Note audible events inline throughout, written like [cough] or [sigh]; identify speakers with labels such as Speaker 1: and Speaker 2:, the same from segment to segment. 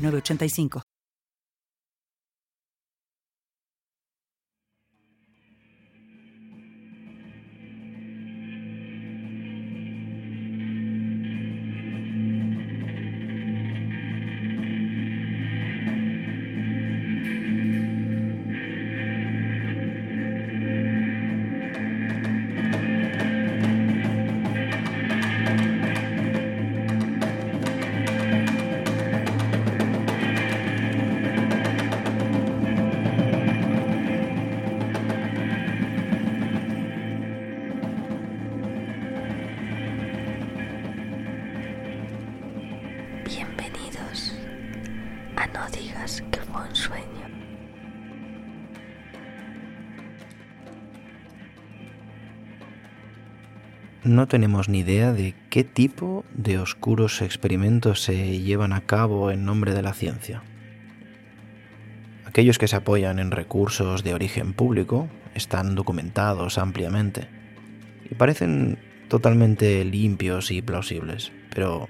Speaker 1: 985.
Speaker 2: No tenemos ni idea de qué tipo de oscuros experimentos se llevan a cabo en nombre de la ciencia. Aquellos que se apoyan en recursos de origen público están documentados ampliamente y parecen totalmente limpios y plausibles, pero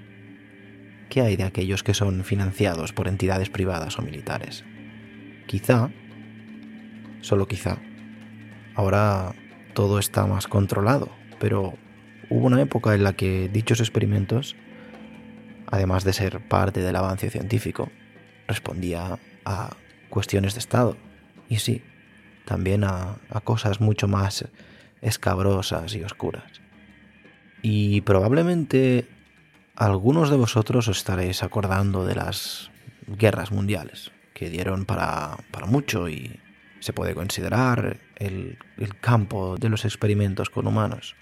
Speaker 2: ¿qué hay de aquellos que son financiados por entidades privadas o militares? Quizá, solo quizá, ahora todo está más controlado, pero hubo una época en la que dichos experimentos, además de ser parte del avance científico, respondía a cuestiones de Estado. Y sí, también a, cosas mucho más escabrosas y oscuras. Y probablemente algunos de vosotros os estaréis acordando de las guerras mundiales, que dieron para, mucho y se puede considerar el campo de los experimentos con humanos.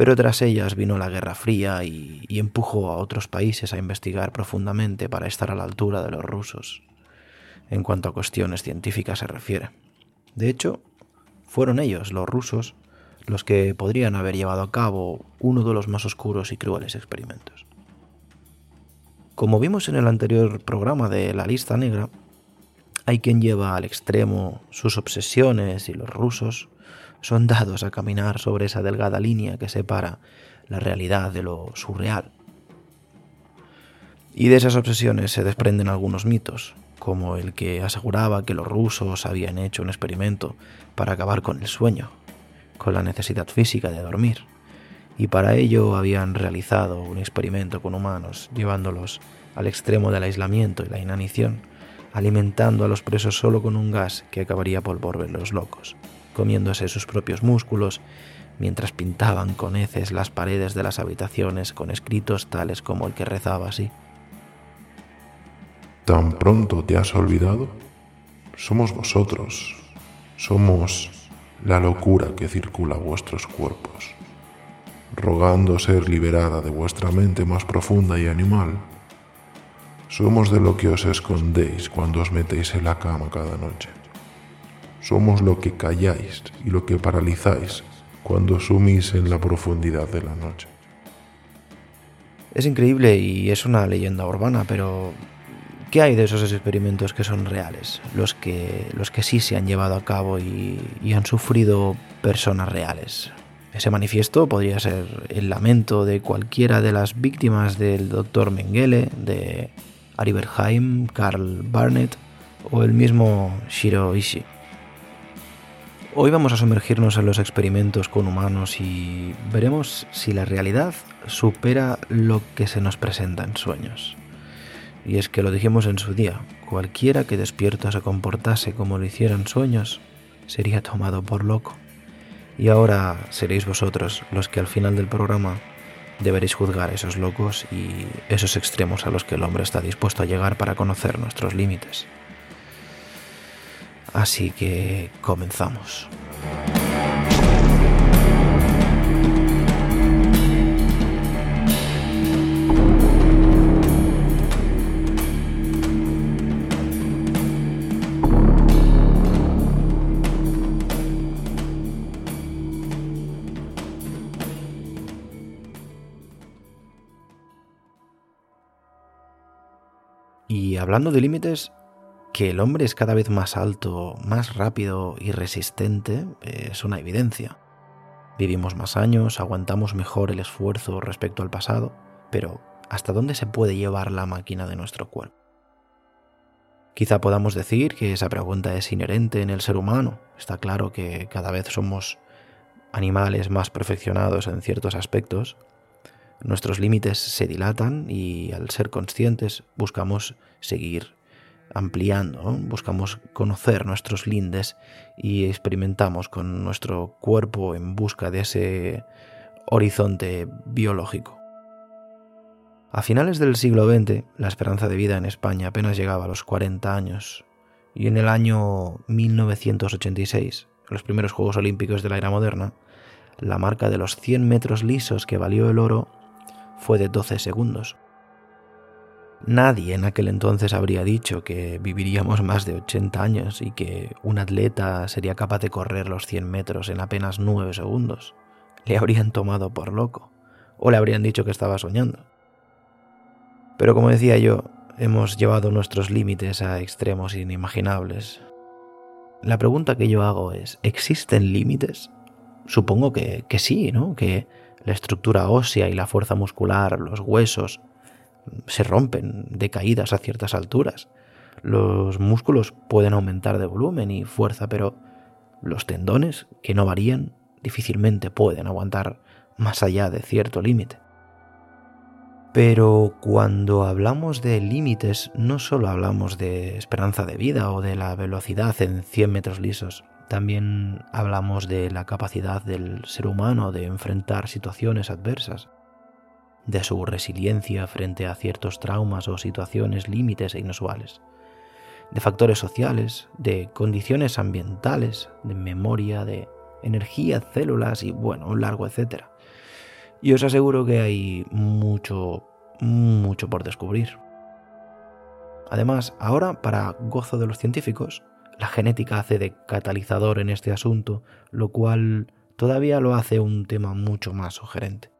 Speaker 2: Pero tras ellas vino la Guerra Fría y, empujó a otros países a investigar profundamente para estar a la altura de los rusos, en cuanto a cuestiones científicas se refiere. De hecho, fueron ellos, los rusos, los que podrían haber llevado a cabo uno de los más oscuros y crueles experimentos. Como vimos en el anterior programa de la lista negra, hay quien lleva al extremo sus obsesiones y los rusos son dados a caminar sobre esa delgada línea que separa la realidad de lo surreal. Y de esas obsesiones se desprenden algunos mitos, como el que aseguraba que los rusos habían hecho un experimento para acabar con el sueño, con la necesidad física de dormir, y para ello habían realizado un experimento con humanos, llevándolos al extremo del aislamiento y la inanición, alimentando a los presos solo con un gas que acabaría por volverlos locos comiéndose sus propios músculos, mientras pintaban con heces las paredes de las habitaciones con escritos tales como el que rezaba así.
Speaker 3: ¿Tan pronto te has olvidado? Somos vosotros, somos la locura que circula vuestros cuerpos, rogando ser liberada de vuestra mente más profunda y animal. Somos de lo que os escondéis cuando os metéis en la cama cada noche. Somos lo que calláis y lo que paralizáis cuando sumís en la profundidad de la noche.
Speaker 2: Es increíble y es una leyenda urbana, pero ¿qué hay de esos experimentos que son reales? Los que, los que sí se han llevado a cabo y, han sufrido personas reales. Ese manifiesto podría ser el lamento de cualquiera de las víctimas del Dr. Mengele, de Ari Berheim, Carl Barnett o el mismo Shiro Ishii. Hoy vamos a sumergirnos en los experimentos con humanos y veremos si la realidad supera lo que se nos presenta en sueños. Y es que lo dijimos en su día, cualquiera que despierto se comportase como lo hiciera en sueños, sería tomado por loco. Y ahora seréis vosotros los que al final del programa deberéis juzgar a esos locos y esos extremos a los que el hombre está dispuesto a llegar para conocer nuestros límites. Así que comenzamos. Y hablando de límites, que el hombre es cada vez más alto, más rápido y resistente es una evidencia. Vivimos más años, aguantamos mejor el esfuerzo respecto al pasado, pero ¿hasta dónde se puede llevar la máquina de nuestro cuerpo? Quizá podamos decir que esa pregunta es inherente en el ser humano. Está claro que cada vez somos animales más perfeccionados en ciertos aspectos. Nuestros límites se dilatan y al ser conscientes buscamos seguir ampliando, buscamos conocer nuestros lindes y experimentamos con nuestro cuerpo en busca de ese horizonte biológico. A finales del siglo XX, la esperanza de vida en España apenas llegaba a los 40 años, y en el año 1986, en los primeros Juegos Olímpicos de la era moderna, la marca de los 100 metros lisos que valió el oro fue de 12 segundos. Nadie en aquel entonces habría dicho que viviríamos más de 80 años y que un atleta sería capaz de correr los 100 metros en apenas 9 segundos. Le habrían tomado por loco o le habrían dicho que estaba soñando. Pero como decía yo, hemos llevado nuestros límites a extremos inimaginables. La pregunta que yo hago es, ¿existen límites? Supongo que, que sí, ¿no? Que la estructura ósea y la fuerza muscular, los huesos, se rompen de caídas a ciertas alturas. Los músculos pueden aumentar de volumen y fuerza, pero los tendones, que no varían, difícilmente pueden aguantar más allá de cierto límite. Pero cuando hablamos de límites, no solo hablamos de esperanza de vida o de la velocidad en 100 metros lisos, también hablamos de la capacidad del ser humano de enfrentar situaciones adversas de su resiliencia frente a ciertos traumas o situaciones límites e inusuales, de factores sociales, de condiciones ambientales, de memoria, de energía, células y bueno, un largo etcétera. Y os aseguro que hay mucho, mucho por descubrir. Además, ahora, para gozo de los científicos, la genética hace de catalizador en este asunto, lo cual todavía lo hace un tema mucho más sugerente.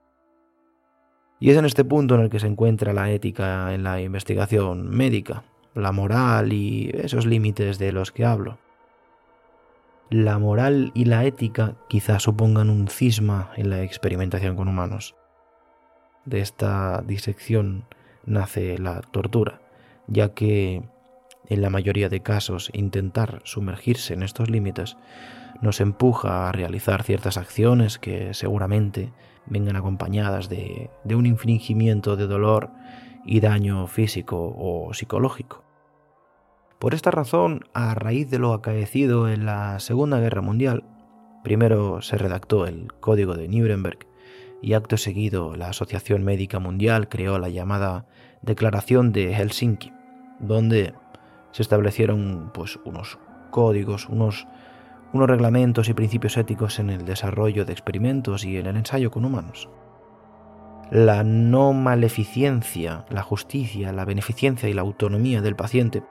Speaker 2: Y es en este punto en el que se encuentra la ética en la investigación médica, la moral y esos límites de los que hablo. La moral y la ética quizá supongan un cisma en la experimentación con humanos. De esta disección nace la tortura, ya que en la mayoría de casos intentar sumergirse en estos límites nos empuja a realizar ciertas acciones que seguramente vengan acompañadas de, un infringimiento de dolor y daño físico o psicológico. Por esta razón, a raíz de lo acaecido en la Segunda Guerra Mundial, primero se redactó el Código de Nuremberg y acto seguido la Asociación Médica Mundial creó la llamada Declaración de Helsinki, donde se establecieron pues unos códigos, unos unos reglamentos y principios éticos en el desarrollo de experimentos y en el ensayo con humanos. La no maleficencia, la justicia, la beneficencia y la autonomía del paciente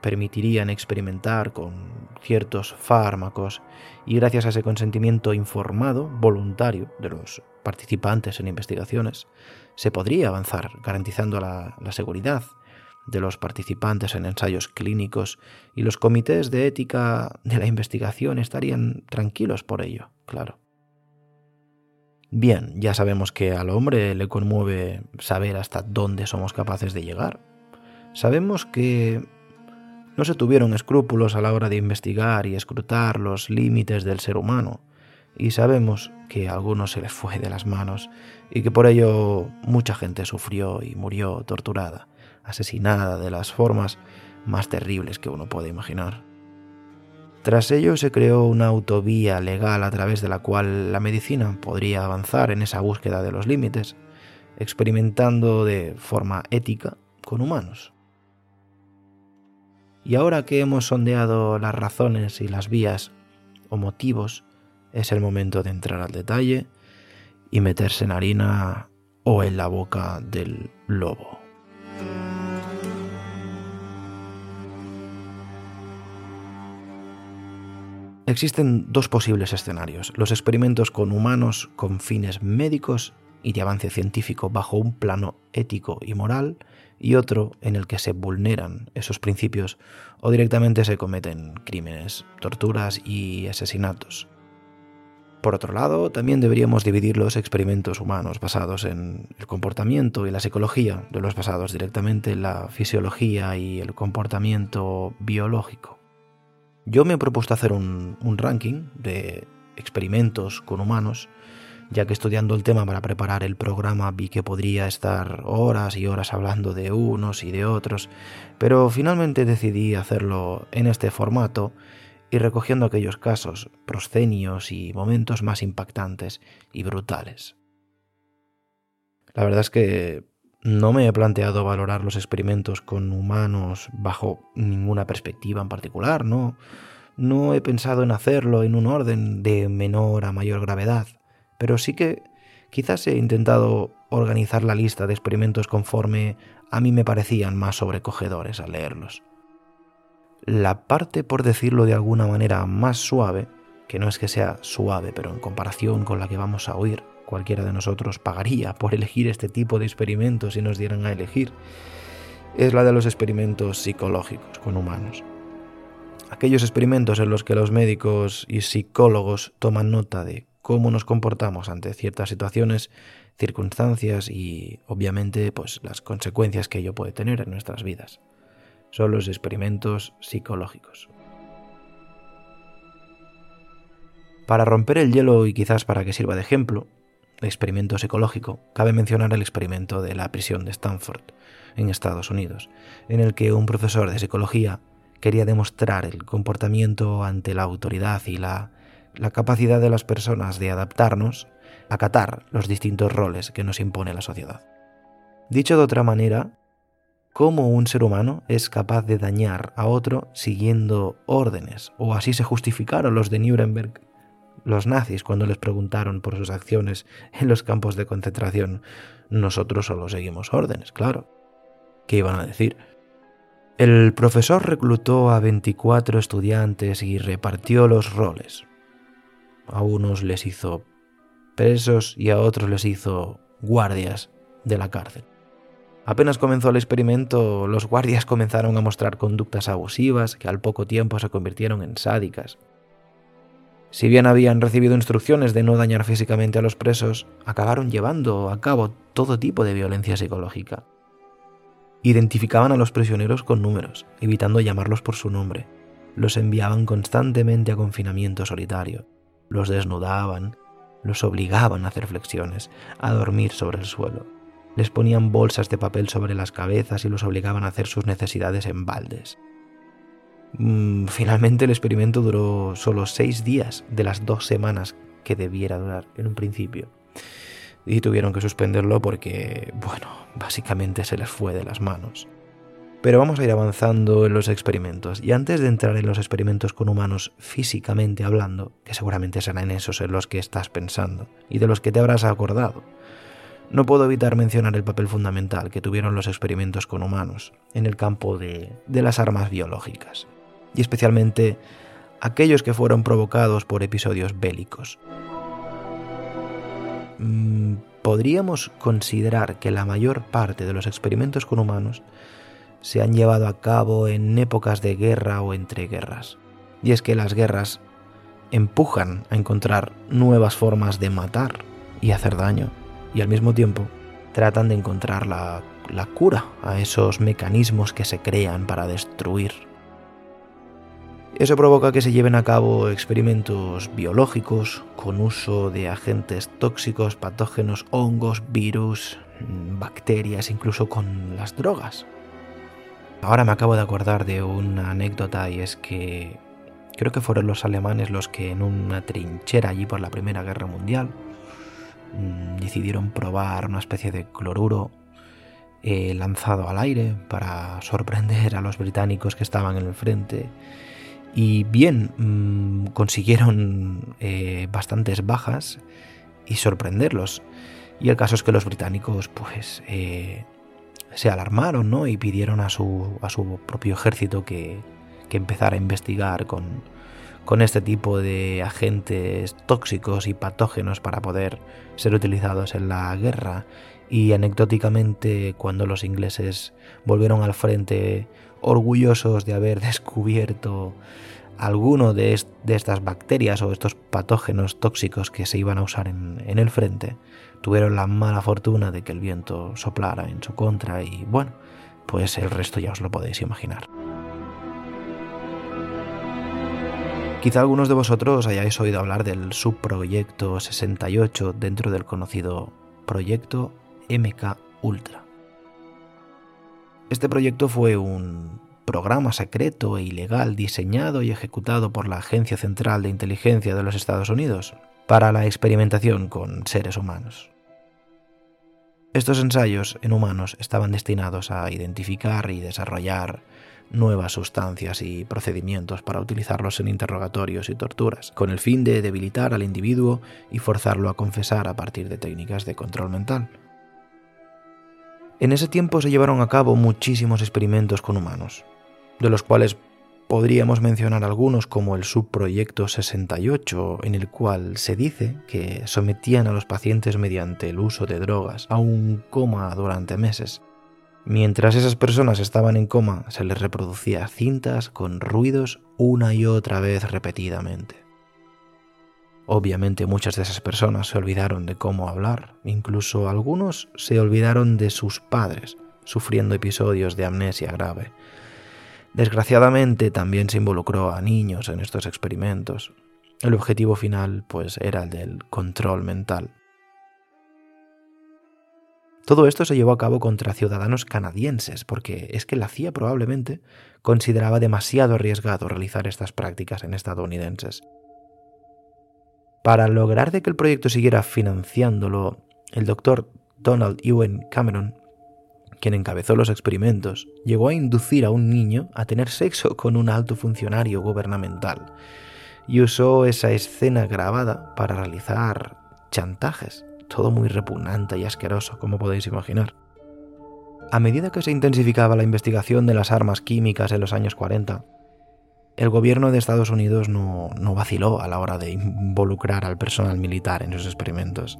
Speaker 2: permitirían experimentar con ciertos fármacos y gracias a ese consentimiento informado, voluntario, de los participantes en investigaciones, se podría avanzar garantizando la, la seguridad de los participantes en ensayos clínicos y los comités de ética de la investigación estarían tranquilos por ello, claro. Bien, ya sabemos que al hombre le conmueve saber hasta dónde somos capaces de llegar. Sabemos que no se tuvieron escrúpulos a la hora de investigar y escrutar los límites del ser humano, y sabemos que a algunos se les fue de las manos y que por ello mucha gente sufrió y murió torturada asesinada de las formas más terribles que uno puede imaginar. Tras ello se creó una autovía legal a través de la cual la medicina podría avanzar en esa búsqueda de los límites, experimentando de forma ética con humanos. Y ahora que hemos sondeado las razones y las vías o motivos, es el momento de entrar al detalle y meterse en harina o en la boca del lobo. Existen dos posibles escenarios, los experimentos con humanos con fines médicos y de avance científico bajo un plano ético y moral y otro en el que se vulneran esos principios o directamente se cometen crímenes, torturas y asesinatos. Por otro lado, también deberíamos dividir los experimentos humanos basados en el comportamiento y la psicología de los basados directamente en la fisiología y el comportamiento biológico. Yo me he propuesto hacer un, un ranking de experimentos con humanos, ya que estudiando el tema para preparar el programa vi que podría estar horas y horas hablando de unos y de otros, pero finalmente decidí hacerlo en este formato y recogiendo aquellos casos, proscenios y momentos más impactantes y brutales. La verdad es que no me he planteado valorar los experimentos con humanos bajo ninguna perspectiva en particular, no, no he pensado en hacerlo en un orden de menor a mayor gravedad, pero sí que quizás he intentado organizar la lista de experimentos conforme a mí me parecían más sobrecogedores al leerlos. La parte, por decirlo de alguna manera, más suave, que no es que sea suave, pero en comparación con la que vamos a oír, cualquiera de nosotros pagaría por elegir este tipo de experimentos si nos dieran a elegir, es la de los experimentos psicológicos con humanos. Aquellos experimentos en los que los médicos y psicólogos toman nota de cómo nos comportamos ante ciertas situaciones, circunstancias y obviamente pues las consecuencias que ello puede tener en nuestras vidas son los experimentos psicológicos. Para romper el hielo y quizás para que sirva de ejemplo, experimento psicológico, cabe mencionar el experimento de la prisión de Stanford, en Estados Unidos, en el que un profesor de psicología quería demostrar el comportamiento ante la autoridad y la, la capacidad de las personas de adaptarnos, acatar los distintos roles que nos impone la sociedad. Dicho de otra manera, cómo un ser humano es capaz de dañar a otro siguiendo órdenes, o así se justificaron los de Nuremberg, los nazis, cuando les preguntaron por sus acciones en los campos de concentración. Nosotros solo seguimos órdenes, claro. ¿Qué iban a decir? El profesor reclutó a 24 estudiantes y repartió los roles. A unos les hizo presos y a otros les hizo guardias de la cárcel. Apenas comenzó el experimento, los guardias comenzaron a mostrar conductas abusivas que al poco tiempo se convirtieron en sádicas. Si bien habían recibido instrucciones de no dañar físicamente a los presos, acabaron llevando a cabo todo tipo de violencia psicológica. Identificaban a los prisioneros con números, evitando llamarlos por su nombre. Los enviaban constantemente a confinamiento solitario. Los desnudaban, los obligaban a hacer flexiones, a dormir sobre el suelo les ponían bolsas de papel sobre las cabezas y los obligaban a hacer sus necesidades en baldes. Mm, finalmente el experimento duró solo seis días de las dos semanas que debiera durar en un principio. Y tuvieron que suspenderlo porque, bueno, básicamente se les fue de las manos. Pero vamos a ir avanzando en los experimentos. Y antes de entrar en los experimentos con humanos físicamente hablando, que seguramente serán esos en los que estás pensando y de los que te habrás acordado, no puedo evitar mencionar el papel fundamental que tuvieron los experimentos con humanos en el campo de, las armas biológicas, y especialmente aquellos que fueron provocados por episodios bélicos. Mm, podríamos considerar que la mayor parte de los experimentos con humanos se han llevado a cabo en épocas de guerra o entre guerras. Y es que las guerras empujan a encontrar nuevas formas de matar y hacer daño y al mismo tiempo tratan de encontrar la, cura a esos mecanismos que se crean para destruir. Eso provoca que se lleven a cabo experimentos biológicos con uso de agentes tóxicos, patógenos, hongos, virus, bacterias, incluso con las drogas. Ahora me acabo de acordar de una anécdota y es que creo que fueron los alemanes los que en una trinchera allí por la Primera Guerra Mundial Mm, decidieron probar una especie de cloruro eh, lanzado al aire para sorprender a los británicos que estaban en el frente. Y bien, mm, consiguieron eh, bastantes bajas y sorprenderlos. Y el caso es que los británicos, pues, eh, se alarmaron, ¿no? Y pidieron a su, a su propio ejército que, que empezar a investigar con, con este tipo de agentes tóxicos y patógenos para poder ser utilizados en la guerra. Y anecdóticamente, cuando los ingleses volvieron al frente orgullosos de haber descubierto alguno de, estas bacterias o estos patógenos tóxicos que se iban a usar en, en el frente, tuvieron la mala fortuna de que el viento soplara en su contra y bueno, pues el resto ya os lo podéis imaginar. Quizá algunos de vosotros hayáis oído hablar del subproyecto 68 dentro del conocido proyecto MK Ultra. Este proyecto fue un programa secreto e ilegal diseñado y ejecutado por la Agencia Central de Inteligencia de los Estados Unidos para la experimentación con seres humanos. Estos ensayos en humanos estaban destinados a identificar y desarrollar nuevas sustancias y procedimientos para utilizarlos en interrogatorios y torturas, con el fin de debilitar al individuo y forzarlo a confesar a partir de técnicas de control mental. En ese tiempo se llevaron a cabo muchísimos experimentos con humanos, de los cuales podríamos mencionar algunos como el subproyecto 68, en el cual se dice que sometían a los pacientes mediante el uso de drogas a un coma durante meses, Mientras esas personas estaban en coma, se les reproducía cintas con ruidos una y otra vez repetidamente. Obviamente muchas de esas personas se olvidaron de cómo hablar, incluso algunos se olvidaron de sus padres, sufriendo episodios de amnesia grave. Desgraciadamente también se involucró a niños en estos experimentos. El objetivo final pues era el del control mental. Todo esto se llevó a cabo contra ciudadanos canadienses, porque es que la CIA probablemente consideraba demasiado arriesgado realizar estas prácticas en estadounidenses. Para lograr de que el proyecto siguiera financiándolo, el doctor Donald Ewan Cameron, quien encabezó los experimentos, llegó a inducir a un niño a tener sexo con un alto funcionario gubernamental y usó esa escena grabada para realizar chantajes todo muy repugnante y asqueroso, como podéis imaginar. A medida que se intensificaba la investigación de las armas químicas en los años 40, el gobierno de Estados Unidos no, vaciló a la hora de involucrar al personal militar en sus experimentos.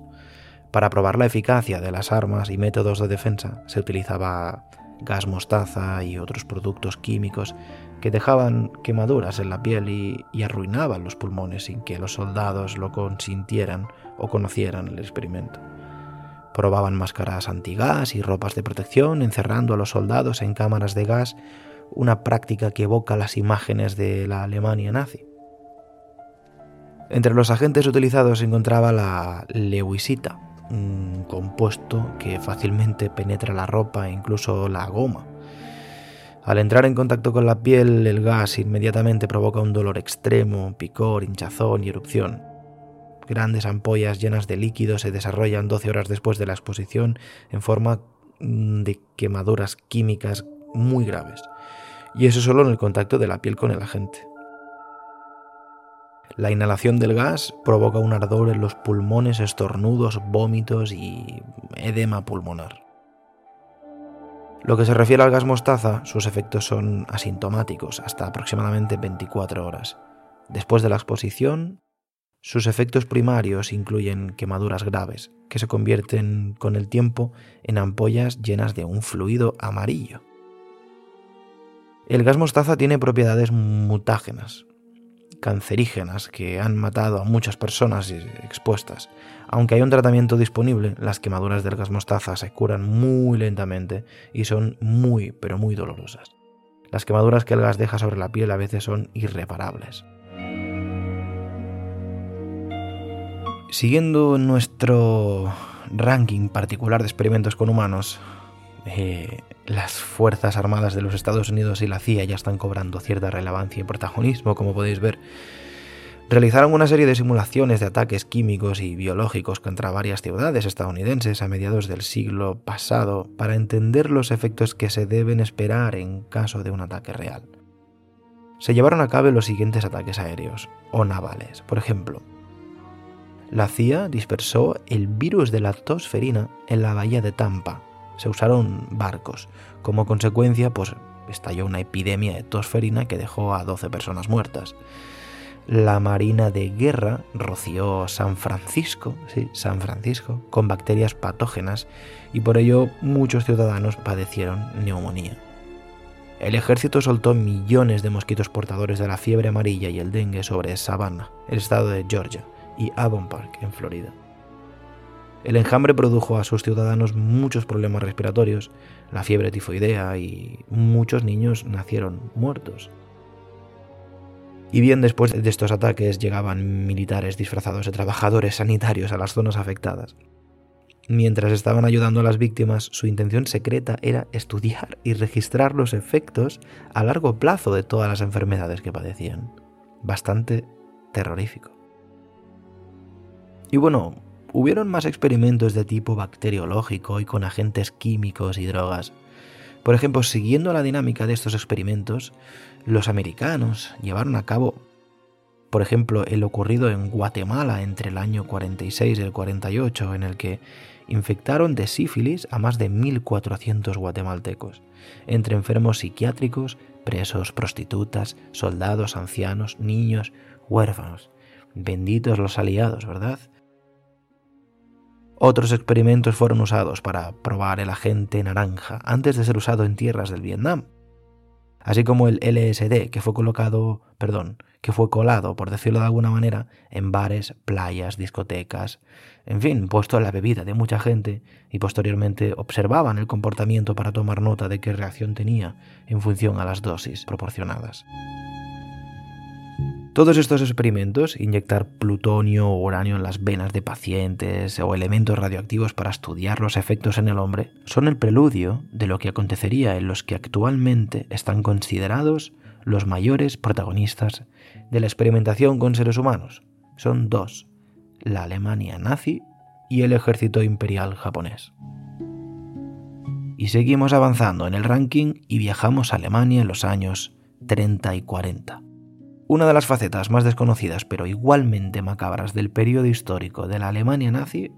Speaker 2: Para probar la eficacia de las armas y métodos de defensa se utilizaba gas mostaza y otros productos químicos que dejaban quemaduras en la piel y, y arruinaban los pulmones sin que los soldados lo consintieran o conocieran el experimento. Probaban máscaras antigas y ropas de protección, encerrando a los soldados en cámaras de gas, una práctica que evoca las imágenes de la Alemania nazi. Entre los agentes utilizados se encontraba la lewisita, un compuesto que fácilmente penetra la ropa e incluso la goma. Al entrar en contacto con la piel, el gas inmediatamente provoca un dolor extremo, picor, hinchazón y erupción. Grandes ampollas llenas de líquido se desarrollan 12 horas después de la exposición en forma mm, de quemaduras químicas muy graves. Y eso solo en el contacto de la piel con el agente. La inhalación del gas provoca un ardor en los pulmones, estornudos, vómitos y edema pulmonar. Lo que se refiere al gas mostaza, sus efectos son asintomáticos hasta aproximadamente 24 horas. Después de la exposición, sus efectos primarios incluyen quemaduras graves, que se convierten con el tiempo en ampollas llenas de un fluido amarillo. El gas mostaza tiene propiedades mutágenas, cancerígenas, que han matado a muchas personas expuestas. Aunque hay un tratamiento disponible, las quemaduras del gas mostaza se curan muy lentamente y son muy, pero muy dolorosas. Las quemaduras que el gas deja sobre la piel a veces son irreparables. Siguiendo nuestro ranking particular de experimentos con humanos, eh, las Fuerzas Armadas de los Estados Unidos y la CIA ya están cobrando cierta relevancia y protagonismo, como podéis ver. Realizaron una serie de simulaciones de ataques químicos y biológicos contra varias ciudades estadounidenses a mediados del siglo pasado para entender los efectos que se deben esperar en caso de un ataque real. Se llevaron a cabo los siguientes ataques aéreos o navales. Por ejemplo, la CIA dispersó el virus de la tosferina en la bahía de Tampa. Se usaron barcos. Como consecuencia, pues estalló una epidemia de tosferina que dejó a 12 personas muertas. La Marina de Guerra roció San Francisco, sí, San Francisco, con bacterias patógenas y por ello muchos ciudadanos padecieron neumonía. El ejército soltó millones de mosquitos portadores de la fiebre amarilla y el dengue sobre Savannah, el estado de Georgia, y Avon Park, en Florida. El enjambre produjo a sus ciudadanos muchos problemas respiratorios, la fiebre tifoidea y muchos niños nacieron muertos. Y bien después de estos ataques llegaban militares disfrazados de trabajadores sanitarios a las zonas afectadas. Mientras estaban ayudando a las víctimas, su intención secreta era estudiar y registrar los efectos a largo plazo de todas las enfermedades que padecían. Bastante terrorífico. Y bueno, hubieron más experimentos de tipo bacteriológico y con agentes químicos y drogas. Por ejemplo, siguiendo la dinámica de estos experimentos, los americanos llevaron a cabo por ejemplo, el ocurrido en Guatemala entre el año 46 y el 48, en el que infectaron de sífilis a más de 1.400 guatemaltecos, entre enfermos psiquiátricos, presos, prostitutas, soldados, ancianos, niños, huérfanos. Benditos los aliados, ¿verdad? Otros experimentos fueron usados para probar el agente naranja antes de ser usado en tierras del Vietnam, así como el LSD que fue colocado, perdón, que fue colado, por decirlo de alguna manera, en bares, playas, discotecas, en fin, puesto la bebida de mucha gente y posteriormente observaban el comportamiento para tomar nota de qué reacción tenía en función a las dosis proporcionadas. Todos estos experimentos, inyectar plutonio o uranio en las venas de pacientes o elementos radioactivos para estudiar los efectos en el hombre, son el preludio de lo que acontecería en los que actualmente están considerados los mayores protagonistas de la experimentación con seres humanos. Son dos, la Alemania nazi y el ejército imperial japonés. Y seguimos avanzando en el ranking y viajamos a Alemania en los años 30 y 40. Una de las facetas más desconocidas pero igualmente macabras del periodo histórico de la Alemania nazi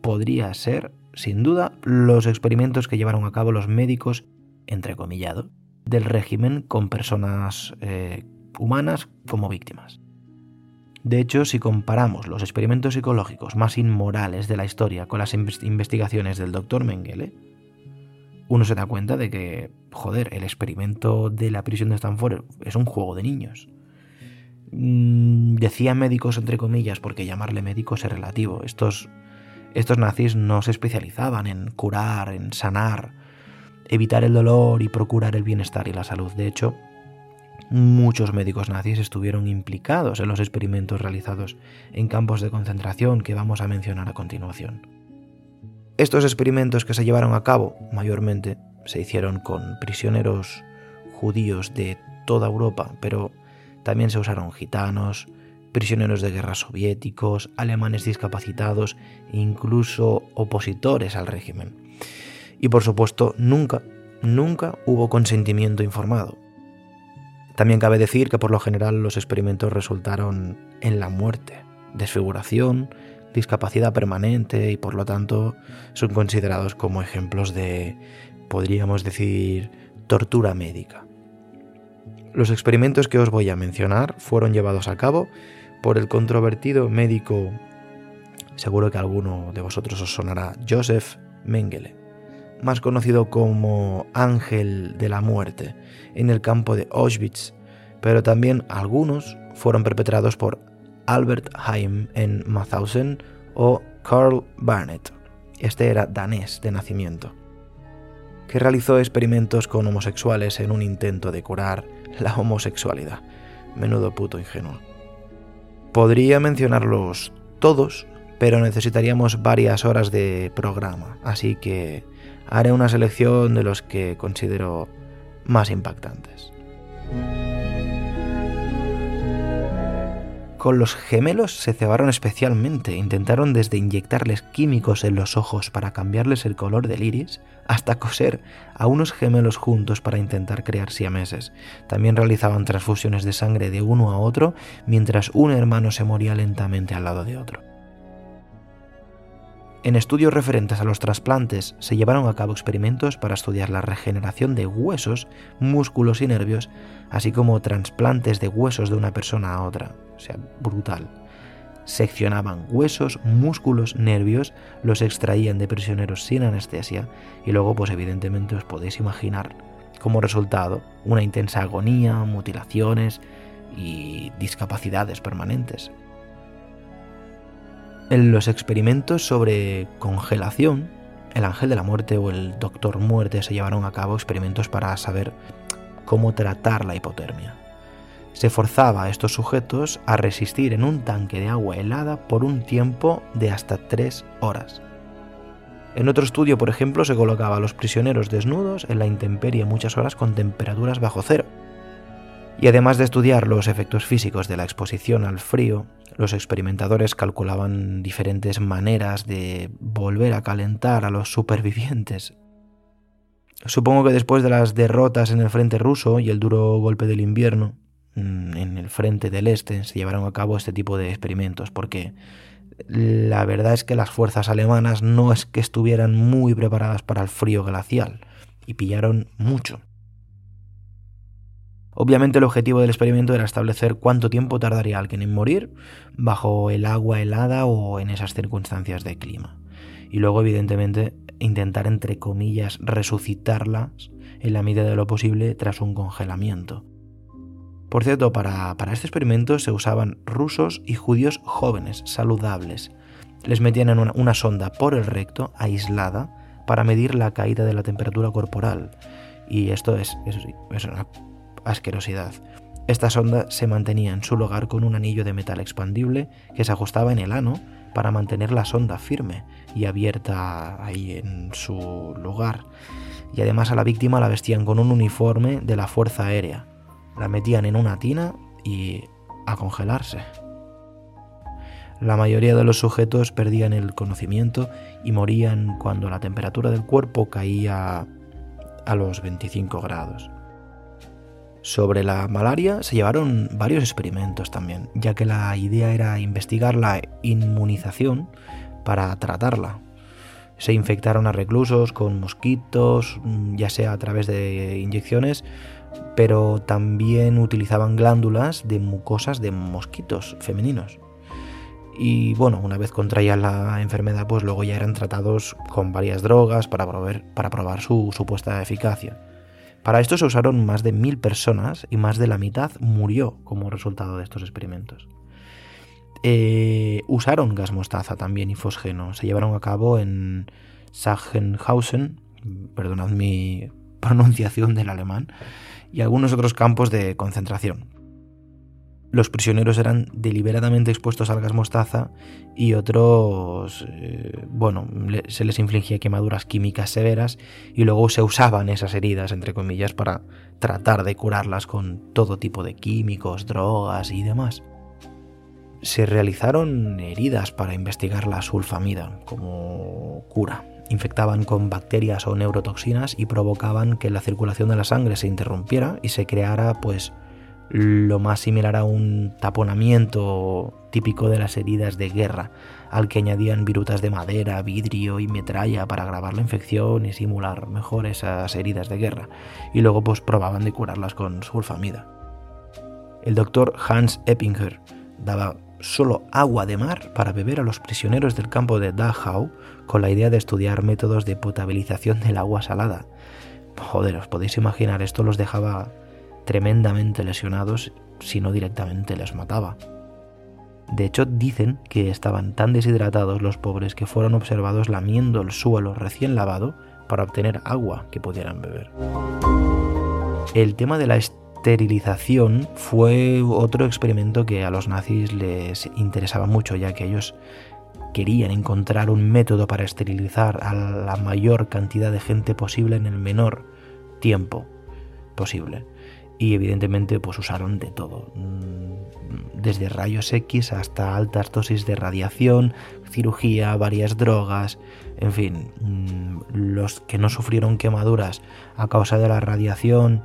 Speaker 2: podría ser, sin duda, los experimentos que llevaron a cabo los médicos, entrecomillado, del régimen con personas eh, humanas como víctimas. De hecho, si comparamos los experimentos psicológicos más inmorales de la historia con las investigaciones del doctor Mengele, uno se da cuenta de que, joder, el experimento de la prisión de Stanford es un juego de niños. Mm, decía médicos entre comillas, porque llamarle médicos es relativo. Estos, estos nazis no se especializaban en curar, en sanar, evitar el dolor y procurar el bienestar y la salud. De hecho, muchos médicos nazis estuvieron implicados en los experimentos realizados en campos de concentración que vamos a mencionar a continuación. Estos experimentos que se llevaron a cabo mayormente se hicieron con prisioneros judíos de toda Europa, pero también se usaron gitanos, prisioneros de guerra soviéticos, alemanes discapacitados e incluso opositores al régimen. Y por supuesto, nunca, nunca hubo consentimiento informado. También cabe decir que por lo general los experimentos resultaron en la muerte, desfiguración, discapacidad permanente y por lo tanto son considerados como ejemplos de, podríamos decir, tortura médica. Los experimentos que os voy a mencionar fueron llevados a cabo por el controvertido médico, seguro que alguno de vosotros os sonará, Joseph Mengele más conocido como Ángel de la Muerte, en el campo de Auschwitz, pero también algunos fueron perpetrados por Albert Heim en Mauthausen o Carl Barnett, este era danés de nacimiento, que realizó experimentos con homosexuales en un intento de curar la homosexualidad. Menudo puto ingenuo. Podría mencionarlos todos, pero necesitaríamos varias horas de programa, así que haré una selección de los que considero más impactantes. Con los gemelos se cebaron especialmente, intentaron desde inyectarles químicos en los ojos para cambiarles el color del iris, hasta coser a unos gemelos juntos para intentar crear siameses. También realizaban transfusiones de sangre de uno a otro mientras un hermano se moría lentamente al lado de otro. En estudios referentes a los trasplantes se llevaron a cabo experimentos para estudiar la regeneración de huesos, músculos y nervios, así como trasplantes de huesos de una persona a otra. O sea, brutal. Seccionaban huesos, músculos, nervios, los extraían de prisioneros sin anestesia y luego, pues evidentemente os podéis imaginar como resultado una intensa agonía, mutilaciones y discapacidades permanentes. En los experimentos sobre congelación, el ángel de la muerte o el doctor muerte se llevaron a cabo experimentos para saber cómo tratar la hipotermia. Se forzaba a estos sujetos a resistir en un tanque de agua helada por un tiempo de hasta tres horas. En otro estudio, por ejemplo, se colocaba a los prisioneros desnudos en la intemperie muchas horas con temperaturas bajo cero. Y además de estudiar los efectos físicos de la exposición al frío, los experimentadores calculaban diferentes maneras de volver a calentar a los supervivientes. Supongo que después de las derrotas en el frente ruso y el duro golpe del invierno, mm, en el frente del este se llevaron a cabo este tipo de experimentos, porque la verdad es que las fuerzas alemanas no es que estuvieran muy preparadas para el frío glacial, y pillaron mucho. Obviamente el objetivo del experimento era establecer cuánto tiempo tardaría alguien en morir bajo el agua helada o en esas circunstancias de clima. Y luego, evidentemente, intentar, entre comillas, resucitarlas en la medida de lo posible tras un congelamiento. Por cierto, para, este experimento se usaban rusos y judíos jóvenes, saludables. Les metían en una, sonda por el recto, aislada, para medir la caída de la temperatura corporal. Y esto es, es, es una asquerosidad. Esta sonda se mantenía en su lugar con un anillo de metal expandible que se ajustaba en el ano para mantener la sonda firme y abierta ahí en su lugar. Y además a la víctima la vestían con un uniforme de la Fuerza Aérea. La metían en una tina y a congelarse. La mayoría de los sujetos perdían el conocimiento y morían cuando la temperatura del cuerpo caía a los 25 grados. Sobre la malaria se llevaron varios experimentos también, ya que la idea era investigar la inmunización para tratarla. Se infectaron a reclusos con mosquitos, ya sea a través de inyecciones, pero también utilizaban glándulas de mucosas de mosquitos femeninos. Y bueno, una vez contraían la enfermedad, pues luego ya eran tratados con varias drogas para probar, para probar su supuesta eficacia. Para esto se usaron más de mil personas y más de la mitad murió como resultado de estos experimentos. Eh, usaron gas mostaza también y fosgeno. Se llevaron a cabo en Sachsenhausen, perdonad mi [laughs] pronunciación del alemán, y algunos otros campos de concentración los prisioneros eran deliberadamente expuestos al gas mostaza y otros, eh, bueno, se les infligía quemaduras químicas severas y luego se usaban esas heridas, entre comillas, para tratar de curarlas con todo tipo de químicos, drogas y demás. Se realizaron heridas para investigar la sulfamida como cura. Infectaban con bacterias o neurotoxinas y provocaban que la circulación de la sangre se interrumpiera y se creara pues lo más similar a un taponamiento típico de las heridas de guerra, al que añadían virutas de madera, vidrio y metralla para agravar la infección y simular mejor esas heridas de guerra, y luego pues probaban de curarlas con sulfamida. El doctor Hans Eppinger daba solo agua de mar para beber a los prisioneros del campo de Dachau con la idea de estudiar métodos de potabilización del agua salada. Joder, os podéis imaginar, esto los dejaba tremendamente lesionados si no directamente les mataba. De hecho, dicen que estaban tan deshidratados los pobres que fueron observados lamiendo el suelo recién lavado para obtener agua que pudieran beber. El tema de la esterilización fue otro experimento que a los nazis les interesaba mucho, ya que ellos querían encontrar un método para esterilizar a la mayor cantidad de gente posible en el menor tiempo posible y evidentemente pues usaron de todo, mm, desde rayos X hasta altas dosis de radiación, cirugía, varias drogas, en fin, mm, los que no sufrieron quemaduras a causa de la radiación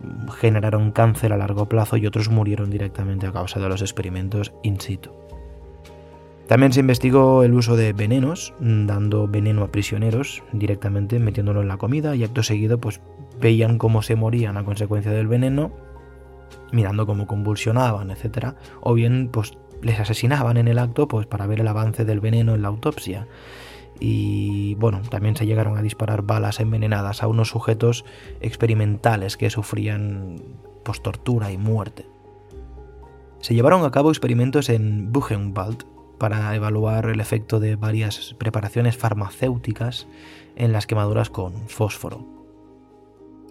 Speaker 2: mm, generaron cáncer a largo plazo y otros murieron directamente a causa de los experimentos in situ. También se investigó el uso de venenos, dando veneno a prisioneros directamente, metiéndolo en la comida y acto seguido pues veían cómo se morían a consecuencia del veneno, mirando cómo convulsionaban, etc. O bien pues les asesinaban en el acto pues para ver el avance del veneno en la autopsia. Y bueno, también se llegaron a disparar balas envenenadas a unos sujetos experimentales que sufrían pues tortura y muerte. Se llevaron a cabo experimentos en Buchenwald para evaluar el efecto de varias preparaciones farmacéuticas en las quemaduras con fósforo.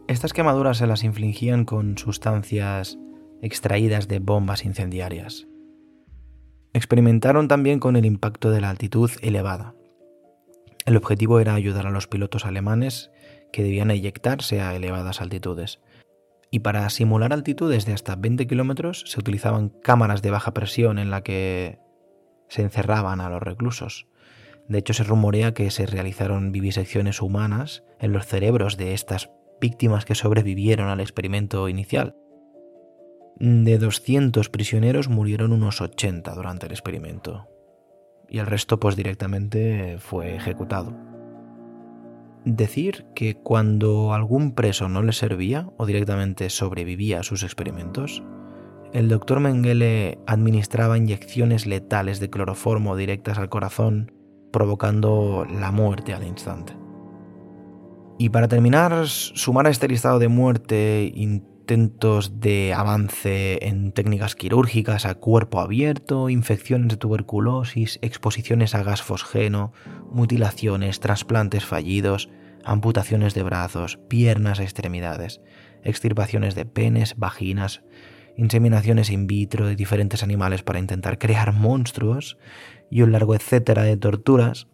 Speaker 2: Estas quemaduras se las infligían con sustancias extraídas de bombas incendiarias. Experimentaron también con el impacto de la altitud elevada. El objetivo era ayudar a los pilotos alemanes que debían eyectarse a elevadas altitudes y para simular altitudes de hasta 20 kilómetros se utilizaban cámaras de baja presión en la que se encerraban a los reclusos. De hecho, se rumorea que se realizaron vivisecciones humanas en los cerebros de estas víctimas que sobrevivieron al experimento inicial. De 200 prisioneros murieron unos 80 durante el experimento y el resto pues directamente fue ejecutado decir que cuando algún preso no le servía o directamente sobrevivía a sus experimentos, el doctor Mengele administraba inyecciones letales de cloroformo directas al corazón, provocando la muerte al instante. Y para terminar, sumar a este listado de muerte intentos de avance en técnicas quirúrgicas a cuerpo abierto, infecciones de tuberculosis, exposiciones a gas fosgeno, mutilaciones, trasplantes fallidos, amputaciones de brazos, piernas, extremidades, extirpaciones de penes, vaginas, inseminaciones in vitro de diferentes animales para intentar crear monstruos y un largo etcétera de torturas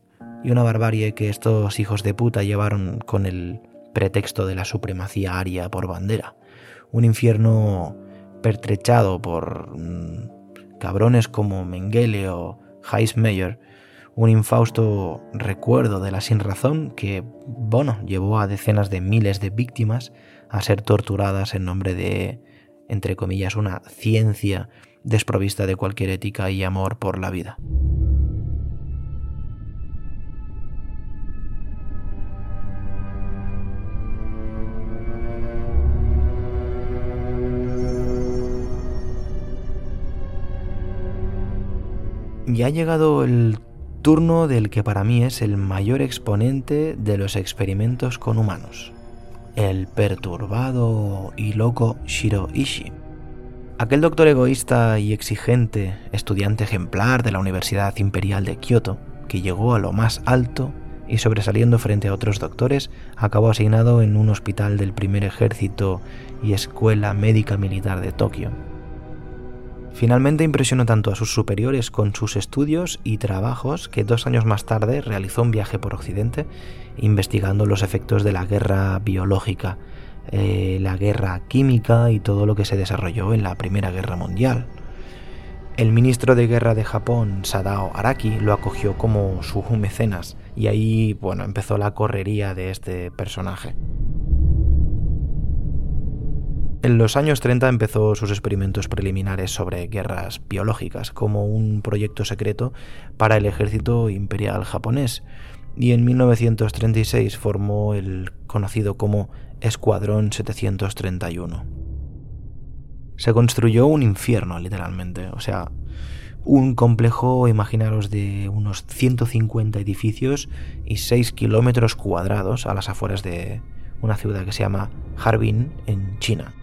Speaker 2: y una barbarie que estos hijos de puta llevaron con el pretexto de la supremacía aria por bandera un infierno pertrechado por mm, cabrones como Mengele o Heismeyer, un infausto recuerdo de la sinrazón que, bueno, llevó a decenas de miles de víctimas a ser torturadas en nombre de, entre comillas, una ciencia desprovista de cualquier ética y amor por la vida. Y ha llegado el turno del que para mí es el mayor exponente de los experimentos con humanos, el perturbado y loco Shiro Ishii. Aquel doctor egoísta y exigente, estudiante ejemplar de la Universidad Imperial de Kioto, que llegó a lo más alto y sobresaliendo frente a otros doctores, acabó asignado en un hospital del primer ejército y escuela médica militar de Tokio Finalmente impresionó tanto a sus superiores con sus estudios y trabajos que dos años más tarde realizó un viaje por Occidente investigando los efectos de la guerra biológica, eh, la guerra química y todo lo que se desarrolló en la Primera Guerra Mundial. El ministro de Guerra de Japón, Sadao Araki, lo acogió como su mecenas y ahí bueno, empezó la correría de este personaje. En los años 30 empezó sus experimentos preliminares sobre guerras biológicas como un proyecto secreto para el ejército imperial japonés y en 1936 formó el conocido como Escuadrón 731. Se construyó un infierno, literalmente, o sea, un complejo, imaginaros, de unos 150 edificios y 6 kilómetros cuadrados a las afueras de una ciudad que se llama Harbin, en China.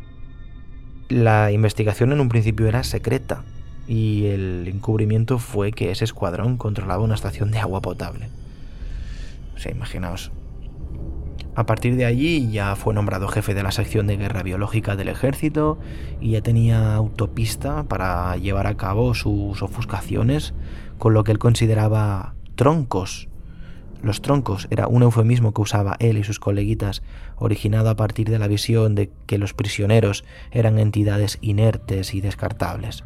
Speaker 2: La investigación en un principio era secreta y el encubrimiento fue que ese escuadrón controlaba una estación de agua potable. O sea, imaginaos. A partir de allí ya fue nombrado jefe de la sección de guerra biológica del ejército y ya tenía autopista para llevar a cabo sus ofuscaciones con lo que él consideraba troncos los troncos era un eufemismo que usaba él y sus coleguitas, originado a partir de la visión de que los prisioneros eran entidades inertes y descartables.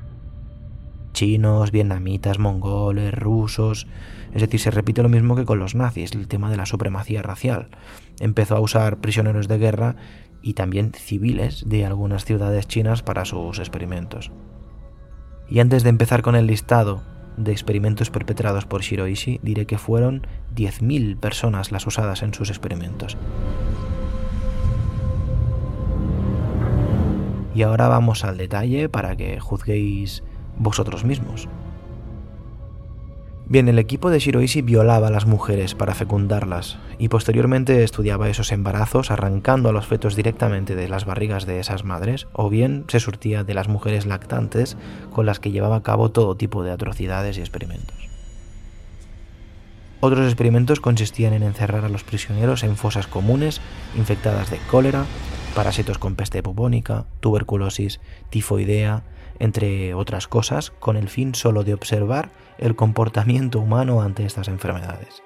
Speaker 2: Chinos, vietnamitas, mongoles, rusos, es decir, se repite lo mismo que con los nazis, el tema de la supremacía racial. Empezó a usar prisioneros de guerra y también civiles de algunas ciudades chinas para sus experimentos. Y antes de empezar con el listado de experimentos perpetrados por Shiroishi, diré que fueron 10.000 personas las usadas en sus experimentos. Y ahora vamos al detalle para que juzguéis vosotros mismos. Bien, el equipo de Shiroishi violaba a las mujeres para fecundarlas y posteriormente estudiaba esos embarazos arrancando a los fetos directamente de las barrigas de esas madres o bien se surtía de las mujeres lactantes con las que llevaba a cabo todo tipo de atrocidades y experimentos. Otros experimentos consistían en encerrar a los prisioneros en fosas comunes infectadas de cólera, parásitos con peste bubónica, tuberculosis, tifoidea, entre otras cosas, con el fin solo de observar el comportamiento humano ante estas enfermedades.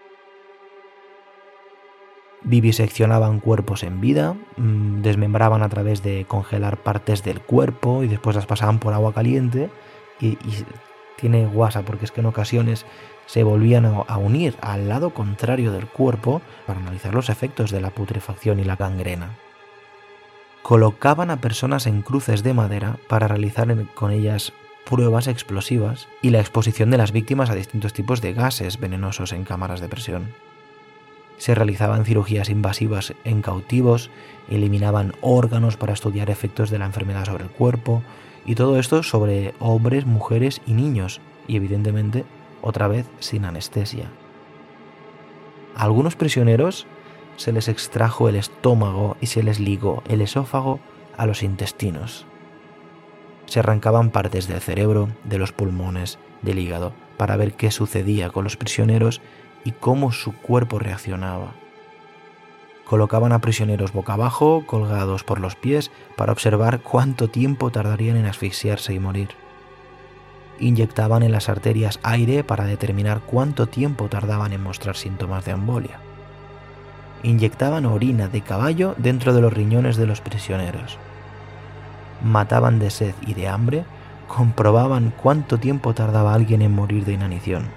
Speaker 2: Viviseccionaban cuerpos en vida, mm, desmembraban a través de congelar partes del cuerpo y después las pasaban por agua caliente y, tiene guasa porque es que en ocasiones se volvían a unir al lado contrario del cuerpo para analizar los efectos de la putrefacción y la gangrena colocaban a personas en cruces de madera para realizar con ellas pruebas explosivas y la exposición de las víctimas a distintos tipos de gases venenosos en cámaras de presión. Se realizaban cirugías invasivas en cautivos, eliminaban órganos para estudiar efectos de la enfermedad sobre el cuerpo, y todo esto sobre hombres, mujeres y niños, y evidentemente, otra vez, sin anestesia. Algunos prisioneros se les extrajo el estómago y se les ligó el esófago a los intestinos. Se arrancaban partes del cerebro, de los pulmones, del hígado, para ver qué sucedía con los prisioneros y cómo su cuerpo reaccionaba. Colocaban a prisioneros boca abajo, colgados por los pies, para observar cuánto tiempo tardarían en asfixiarse y morir. Inyectaban en las arterias aire para determinar cuánto tiempo tardaban en mostrar síntomas de embolia inyectaban orina de caballo dentro de los riñones de los prisioneros. Mataban de sed y de hambre, comprobaban cuánto tiempo tardaba alguien en morir de inanición.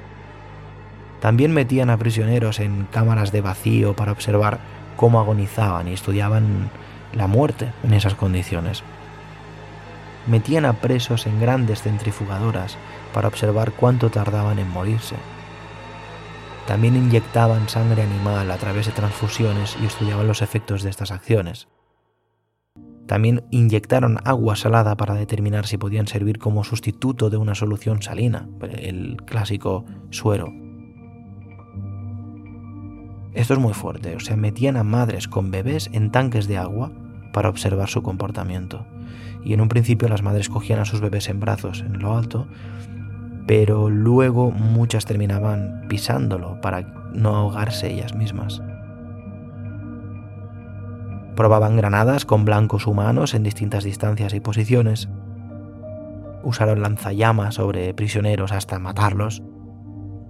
Speaker 2: También metían a prisioneros en cámaras de vacío para observar cómo agonizaban y estudiaban la muerte en esas condiciones. Metían a presos en grandes centrifugadoras para observar cuánto tardaban en morirse también inyectaban sangre animal a través de transfusiones y estudiaban los efectos de estas acciones. También inyectaron agua salada para determinar si podían servir como sustituto de una solución salina, el clásico suero. Esto es muy fuerte, o sea, metían a madres con bebés en tanques de agua para observar su comportamiento. Y en un principio las madres cogían a sus bebés en brazos en lo alto pero luego muchas terminaban pisándolo para no ahogarse ellas mismas. Probaban granadas con blancos humanos en distintas distancias y posiciones. Usaron lanzallamas sobre prisioneros hasta matarlos.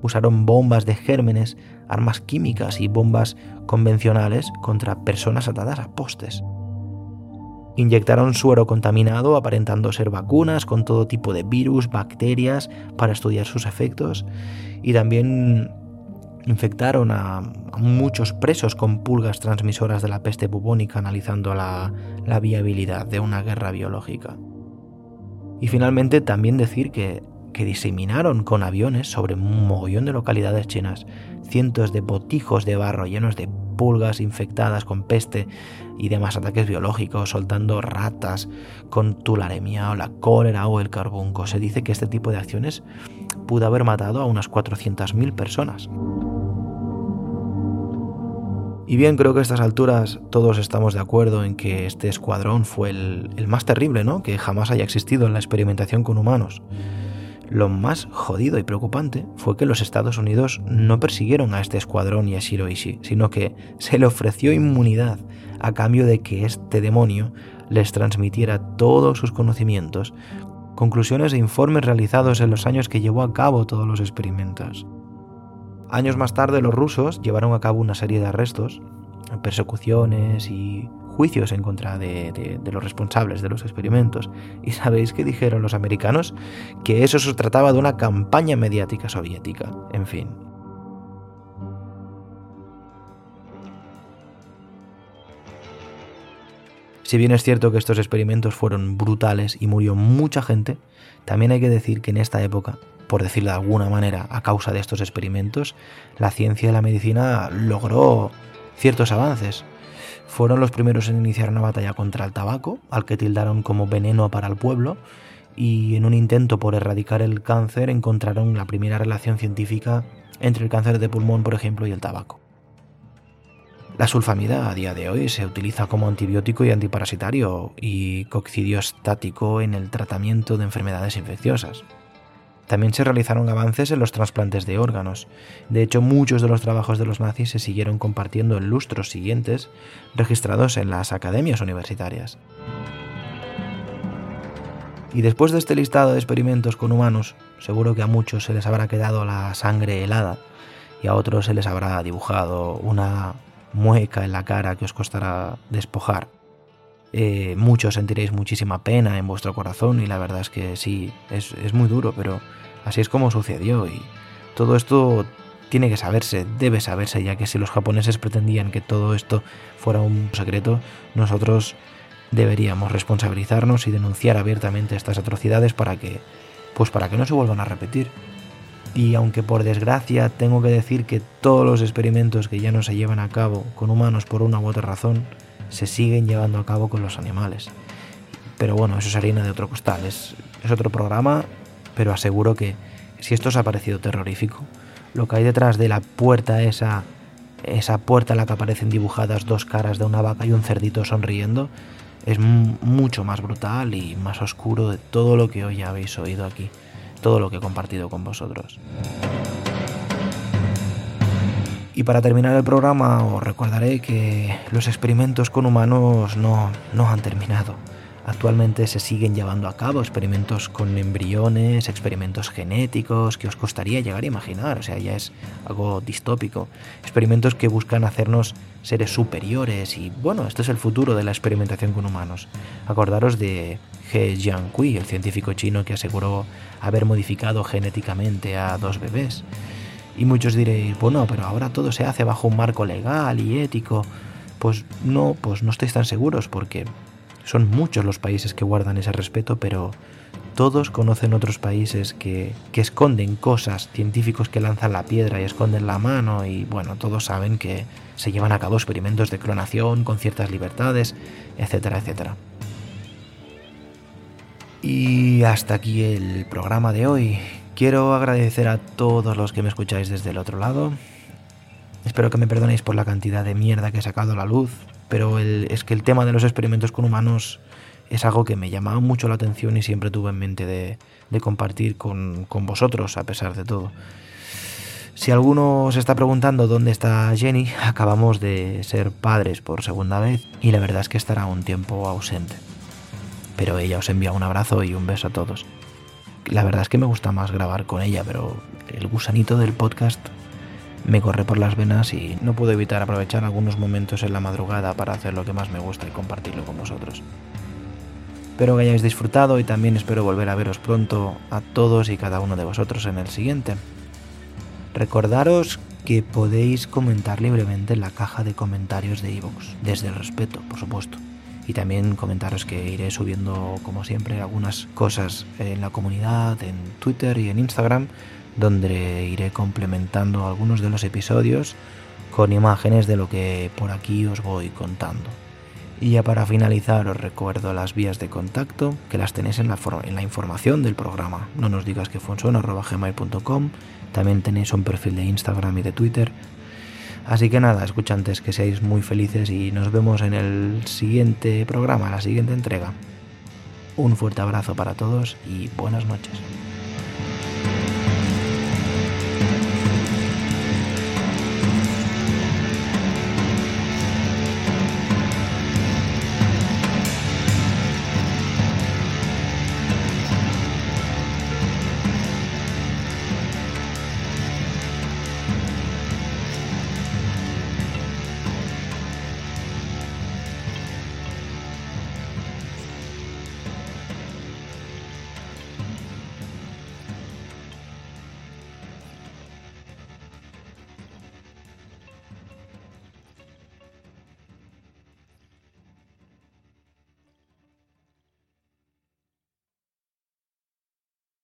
Speaker 2: Usaron bombas de gérmenes, armas químicas y bombas convencionales contra personas atadas a postes. Inyectaron suero contaminado aparentando ser vacunas con todo tipo de virus, bacterias para estudiar sus efectos y también infectaron a, muchos presos con pulgas transmisoras de la peste bubónica analizando la, la viabilidad de una guerra biológica. Y finalmente también decir que, que diseminaron con aviones sobre un mogollón de localidades chinas cientos de botijos de barro llenos de pulgas infectadas con peste y demás ataques biológicos, soltando ratas con tularemia o la cólera o el carbunco. Se dice que este tipo de acciones pudo haber matado a unas 400.000 personas. Y bien, creo que a estas alturas todos estamos de acuerdo en que este escuadrón fue el, el más terrible, ¿no? Que jamás haya existido en la experimentación con humanos. Lo más jodido y preocupante fue que los Estados Unidos no persiguieron a este escuadrón y a Shiroishi, sino que se le ofreció inmunidad a cambio de que este demonio les transmitiera todos sus conocimientos, conclusiones e informes realizados en los años que llevó a cabo todos los experimentos. Años más tarde los rusos llevaron a cabo una serie de arrestos, persecuciones y juicios en contra de, los responsables de los experimentos. ¿Y sabéis qué dijeron los americanos? Que eso se trataba de una campaña mediática soviética. En fin. Si bien es cierto que estos experimentos fueron brutales y murió mucha gente, también hay que decir que en esta época por decirlo de alguna manera, a causa de estos experimentos, la ciencia y la medicina logró ciertos avances. Fueron los primeros en iniciar una batalla contra el tabaco, al que tildaron como veneno para el pueblo, y en un intento por erradicar el cáncer encontraron la primera relación científica entre el cáncer de pulmón, por ejemplo, y el tabaco. La sulfamida a día de hoy se utiliza como antibiótico y antiparasitario y coccidio estático en el tratamiento de enfermedades infecciosas. También se realizaron avances en los trasplantes de órganos. De hecho, muchos de los trabajos de los nazis se siguieron compartiendo en lustros siguientes, registrados en las academias universitarias. Y después de este listado de experimentos con humanos, seguro que a muchos se les habrá quedado la sangre helada y a otros se les habrá dibujado una mueca en la cara que os costará despojar. Eh, muchos sentiréis muchísima pena en vuestro corazón y la verdad es que sí, es, es muy duro, pero así es como sucedió y todo esto tiene que saberse, debe saberse, ya que si los japoneses pretendían que todo esto fuera un secreto, nosotros deberíamos responsabilizarnos y denunciar abiertamente estas atrocidades para que pues para que no se vuelvan a repetir. Y aunque por desgracia tengo que decir que todos los experimentos que ya no se llevan a cabo con humanos por una u otra razón, se siguen llevando a cabo con los animales. Pero bueno, eso es harina de otro costal, es, es otro programa, pero aseguro que si esto os ha parecido terrorífico, lo que hay detrás de la puerta esa, esa puerta en la que aparecen dibujadas dos caras de una vaca y un cerdito sonriendo, es mucho más brutal y más oscuro de todo lo que hoy habéis oído aquí todo lo que he compartido con vosotros. Y para terminar el programa os recordaré que los experimentos con humanos no, no han terminado. Actualmente se siguen llevando a cabo experimentos con embriones, experimentos genéticos que os costaría llegar a imaginar, o sea, ya es algo distópico. Experimentos que buscan hacernos seres superiores y bueno, esto es el futuro de la experimentación con humanos. Acordaros de He Jiankui, el científico chino que aseguró haber modificado genéticamente a dos bebés. Y muchos diréis, bueno, pero ahora todo se hace bajo un marco legal y ético. Pues no, pues no estáis tan seguros porque son muchos los países que guardan ese respeto, pero todos conocen otros países que, que, esconden cosas, científicos que lanzan la piedra y esconden la mano y bueno, todos saben que se llevan a cabo experimentos de clonación con ciertas libertades, etcétera, etcétera. Y hasta aquí el programa de hoy. Quiero agradecer a todos los que me escucháis desde el otro lado. Espero que me perdonéis por la cantidad de mierda que he sacado a la luz, pero es que el tema de los experimentos con humanos es algo que me llamaba mucho la atención y siempre tuve en mente de, compartir con, con, vosotros, a pesar de todo. Si alguno se está preguntando dónde está Jenny, acabamos de ser padres por segunda vez y la verdad es que estará un tiempo ausente. Pero ella os envía un abrazo y un beso a todos. La verdad es que me gusta más grabar con ella, pero el gusanito del podcast me corre por las venas y no puedo evitar aprovechar algunos momentos en la madrugada para hacer lo que más me gusta y compartirlo con vosotros. Espero que hayáis disfrutado y también espero volver a veros pronto a todos y cada uno de vosotros en el siguiente. Recordaros que podéis comentar libremente en la caja de comentarios de iVoox, desde el respeto, por supuesto. Y también comentaros que iré subiendo, como siempre, algunas cosas en la comunidad, en Twitter y en Instagram, donde iré complementando algunos de los episodios con imágenes de lo que por aquí os voy contando. Y ya para finalizar os recuerdo las vías de contacto, que las tenéis en la, en la información del programa. No nos digas que funciona.gmail.com, también tenéis un perfil de Instagram y de Twitter. Así que nada, escuchantes, que seáis muy felices y nos vemos en el siguiente programa, la siguiente entrega. Un fuerte abrazo para todos y buenas noches.